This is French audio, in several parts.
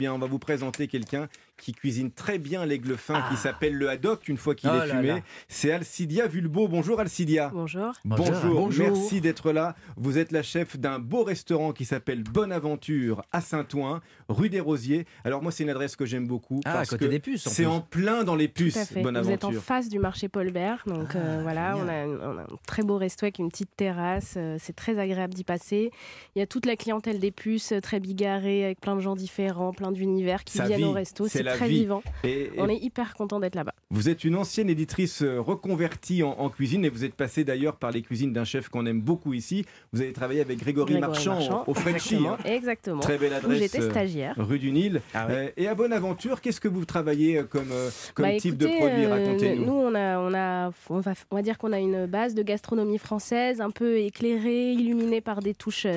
Bien, on va vous présenter quelqu'un qui cuisine très bien l'aigle fin, qui Ah. s'appelle le haddock une fois qu'il Oh est là fumé. C'est Alcidia Vulbo. Bonjour Alcidia. Bonjour. Bonjour. Bonjour. merci d'être là. Vous êtes la chef d'un beau restaurant qui s'appelle Bonne Aventure à Saint-Ouen, rue des Rosiers. Alors moi, c'est une adresse que j'aime beaucoup. Ah, à parce côté que des puces, C'est en plein dans les Tout puces, à fait. Bonne Vous êtes en Aventure. face du marché Paul Bert, donc euh, Ah, voilà, on a, génial. un, on a un très beau resto avec une petite terrasse. euh, c'est très agréable d'y passer. Il y a toute la clientèle des puces, euh, très bigarrée, avec plein de gens différents, plein d'univers qui viennent au resto. c'est très vie. vivant. Et- et On est hyper content d'être là-bas. Vous êtes une ancienne éditrice euh, reconvertie en, en cuisine et vous êtes passée d'ailleurs par les cuisines d'un chef qu'on aime beaucoup ici. Vous avez travaillé avec Grégory, Grégory Marchand, Marchand, au Frenchy. Exactement. hein. exactement. Très belle adresse. j'étais euh, stagiaire. Rue du Nil. Ah ouais. Euh, et à Bonne Aventure, qu'est-ce que vous travaillez euh, comme, comme Bah, type écoutez, de produit Racontez-nous. nous, on a, on a, on va, on va dire qu'on a une base de gastronomie française, un peu éclairée, illuminée par des touches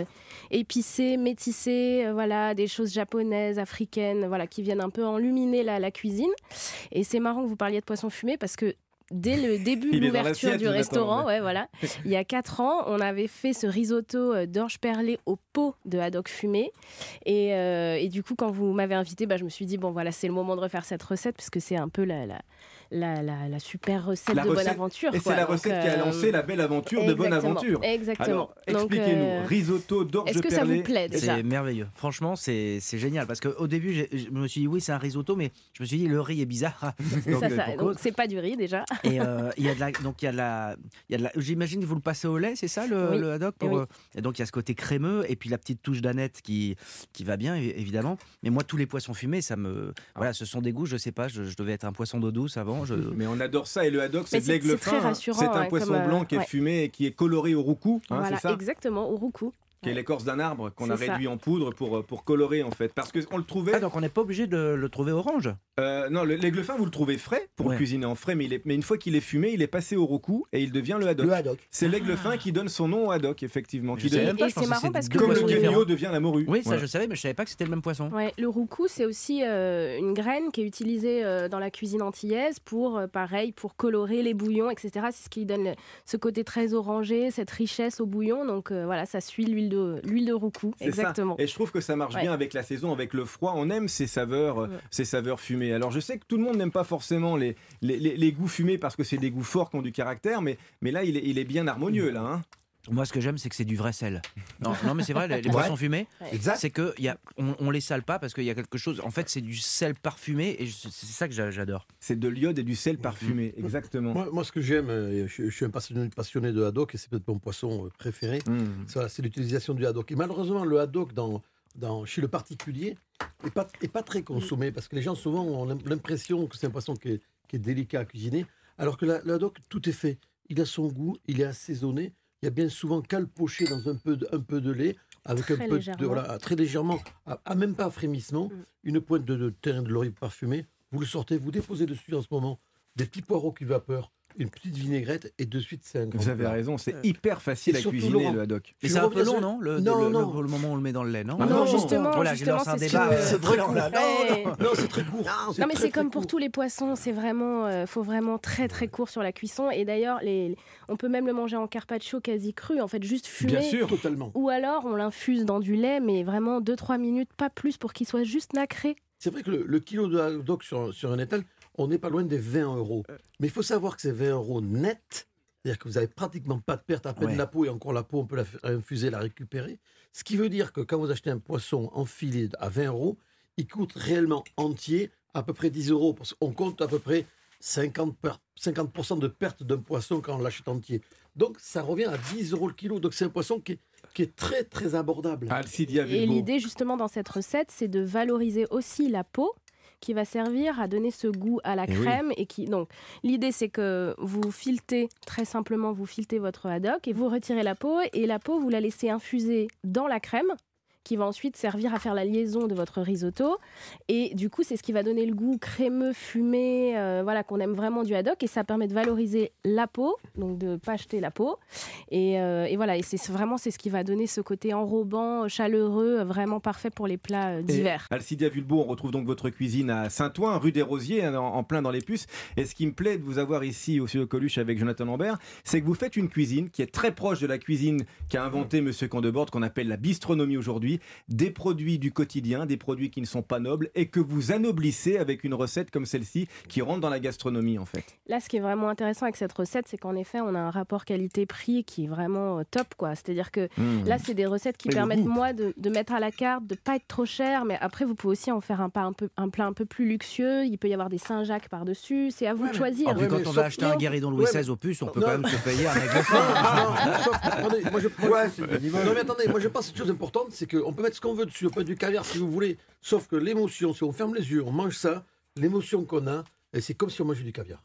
épicées, métissées, euh, voilà, des choses japonaises, africaines, voilà, qui viennent un peu enluminer la, la cuisine. Et c'est marrant que vous parliez de poisson fumé parce que dès le début de l'ouverture du restaurant, ouais. voilà, il y a quatre ans, on avait fait ce risotto euh, d'orge perlée au pot de haddock fumé. Et, euh, et du coup, quand vous m'avez invité, bah, je me suis dit, bon voilà, c'est le moment de refaire cette recette, puisque c'est un peu la, la, la, la- la super recette La de recette- Bonne Aventure. Et c'est la recette qui a euh, lancé la belle aventure de Bonne exactement, Aventure. Exactement. Expliquez-nous. euh, Risotto d'orge Est-ce que ça vous plaît déjà C'est merveilleux. Franchement, c'est c'est génial. Parce qu'au début, je me suis dit, oui, c'est un risotto, mais je me suis dit, le riz est bizarre. Donc, ça, euh, ça, pour donc cause. c'est pas du riz déjà. Et euh, il y a de la, donc il y a de la, il y a de la. J'imagine que vous le passez au lait, c'est ça le, Oui. le haddock pour, oui. euh, Et donc il y a ce côté crémeux et puis la petite touche d'aneth qui qui va bien évidemment. Mais moi tous les poissons fumés, ça me, voilà, ce sont des goûts. Je sais pas, je, je devais être un poisson d'eau douce avant. Je... Mais on adore ça. Et le haddock, c'est de c'est- l'aigle c'est très fin. hein. rassurant, C'est un ouais, poisson comme, euh, blanc qui est fumé et qui est coloré au roucou. hein, voilà, c'est ça? exactement, au roucou. Qui est l'écorce d'un arbre qu'on a ça. réduit en poudre pour, euh, pour colorer en fait. Parce qu'on le trouvait. Ah donc on n'est pas obligé de le trouver orange. Euh, non, le- l'aigle fin, vous le trouvez frais pour Ouais. le cuisiner en frais, mais, il est, mais une fois qu'il est fumé, il est passé au roucou et il devient le haddock. Le haddock. C'est l'aigle fin qui donne son nom au haddock, effectivement. Je Qui savais devient- même pas, Et je c'est marrant parce que Comme le différents. devient la morue. Oui, ça je savais, mais je savais pas que c'était le même poisson. Ouais, le roucou, c'est aussi euh, une graine qui est utilisée euh, dans la cuisine antillaise pour, euh, pareil, pour colorer les bouillons, etc. C'est ce qui donne le- ce côté très orangé, cette richesse au bouillon. Donc euh, voilà, ça suit l'huile de, l'huile de roucou. Ça. Exactement. Et je trouve que ça marche Ouais. bien avec la saison, avec le froid. On aime ces saveurs, euh, Ouais. ces saveurs fumées. Alors je sais que tout le monde n'aime pas forcément les, les, les- les goûts fumés parce que c'est des goûts forts qui ont du caractère, mais, mais là il est, il est bien harmonieux là. hein. Moi, ce que j'aime, c'est que c'est du vrai sel. Non, non mais c'est vrai, les, les Ouais. poissons fumés, Exact. c'est que y a, on, on les sale pas parce qu'il y a quelque chose. En fait, c'est du sel parfumé et je- c'est ça que j'a- j'adore. C'est de l'iode et du sel parfumé, exactement. Moi, moi, ce que j'aime, euh, je, je suis un passionné, passionné de haddock et c'est peut-être mon poisson euh, préféré, Mmh. c'est voilà, c'est l'utilisation du haddock. Et malheureusement, le haddock dans, dans, chez le particulier n'est pas, est pas très consommé parce que les gens souvent ont l'im- l'impression que c'est un poisson qui est, qui est délicat à cuisiner, alors que le haddock, tout est fait. Il a son goût, il est assaisonné. Il y a bien souvent qu'à le pocher dans un peu de, un peu de lait, avec Très un peu de, voilà, très légèrement, à, à même pas frémissement, Mm. une pointe de, de terrain de laurier parfumé. Vous le sortez, vous déposez dessus en ce moment des petits poireaux qui vapeur, une petite vinaigrette et de suite c'est un grand Vous avez plat. raison, c'est hyper facile Et à cuisiner Laurent, le haddock. Mais c'est un peu long, non le, Non, le- non. le- le moment où on le met dans le lait, non Non, non, justement, Voilà, je justement, lance un c'est ce débat, euh, C'est très non, court. Non, c'est très court. Non, mais très, c'est comme très pour court. tous les poissons, c'est vraiment, euh, faut vraiment très très court sur la cuisson. Et d'ailleurs, les, on peut même le manger en carpaccio quasi cru, en fait, juste fumé. Bien sûr. Totalement. Ou alors, on l'infuse dans du lait, mais vraiment 2-3 minutes, pas plus, pour qu'il soit juste nacré. C'est vrai que le, le kilo de haddock sur, sur un étal, on n'est pas loin des 20 euros. Mais il faut savoir que c'est 20 euros net. C'est-à-dire que vous avez pratiquement pas de perte, à peine Ouais. la peau, et encore la peau, on peut la infuser, la récupérer. Ce qui veut dire que quand vous achetez un poisson enfilé à 20 euros, il coûte réellement entier à peu près 10 euros. Parce qu'on compte à peu près 50%, per- 50 de perte d'un poisson quand on l'achète entier. Donc ça revient à 10 euros le kilo. Donc c'est un poisson qui est, qui est très très abordable. Alcidia Et l'idée, justement, dans cette recette, c'est de valoriser aussi la peau qui va servir à donner ce goût à la Eh oui. crème et qui donc l'idée c'est que vous filetez très simplement vous filetez votre haddock et vous retirez la peau et la peau vous la laissez infuser dans la crème qui va ensuite servir à faire la liaison de votre risotto. Et du coup, c'est ce qui va donner le goût crémeux, fumé, euh, voilà, qu'on aime vraiment du haddock. Et ça permet de valoriser la peau, donc de pas acheter la peau. Et, euh, et voilà, et c'est vraiment c'est ce qui va donner ce côté enrobant, chaleureux, vraiment parfait pour les plats euh, d'hiver. Alcidia Vulbo, on retrouve donc votre cuisine à Saint-Ouen, rue des Rosiers, hein, en, en plein dans les puces. Et ce qui me plaît de vous avoir ici au Studio Coluche avec Jonathan Lambert, c'est que vous faites une cuisine qui est très proche de la cuisine qu'a inventé Monsieur Candebord, qu'on appelle la bistronomie aujourd'hui. Aujourd'hui, des produits du quotidien, des produits qui ne sont pas nobles et que vous anoblissez avec une recette comme celle-ci qui rentre dans la gastronomie en fait. Là, ce qui est vraiment intéressant avec cette recette, c'est qu'en effet, on a un rapport qualité-prix qui est vraiment euh, top, quoi. C'est-à-dire que Mmh. là, c'est des recettes qui Et permettent, goût. moi, de, de mettre à la carte, de pas être trop cher, mais après, vous pouvez aussi en faire un, pas un, peu, un plat un peu plus luxueux. Il peut y avoir des Saint-Jacques par-dessus. C'est à vous Ouais, de mais- choisir. Ah, Ouais, quand mais on sauf- va acheter un guéridon Louis Ouais, XVI mais- au plus, on peut Non. quand même se payer un aigle Non, non, sauf- attendez, moi je, moi, Ouais, c'est le minimum. Non mais attendez, moi je pense que une chose importante, c'est qu'on peut mettre ce qu'on veut dessus, on peut mettre du caviar si vous voulez, sauf que l'émotion, si on ferme les yeux, on mange ça, l'émotion qu'on a, c'est comme si on mangeait du caviar.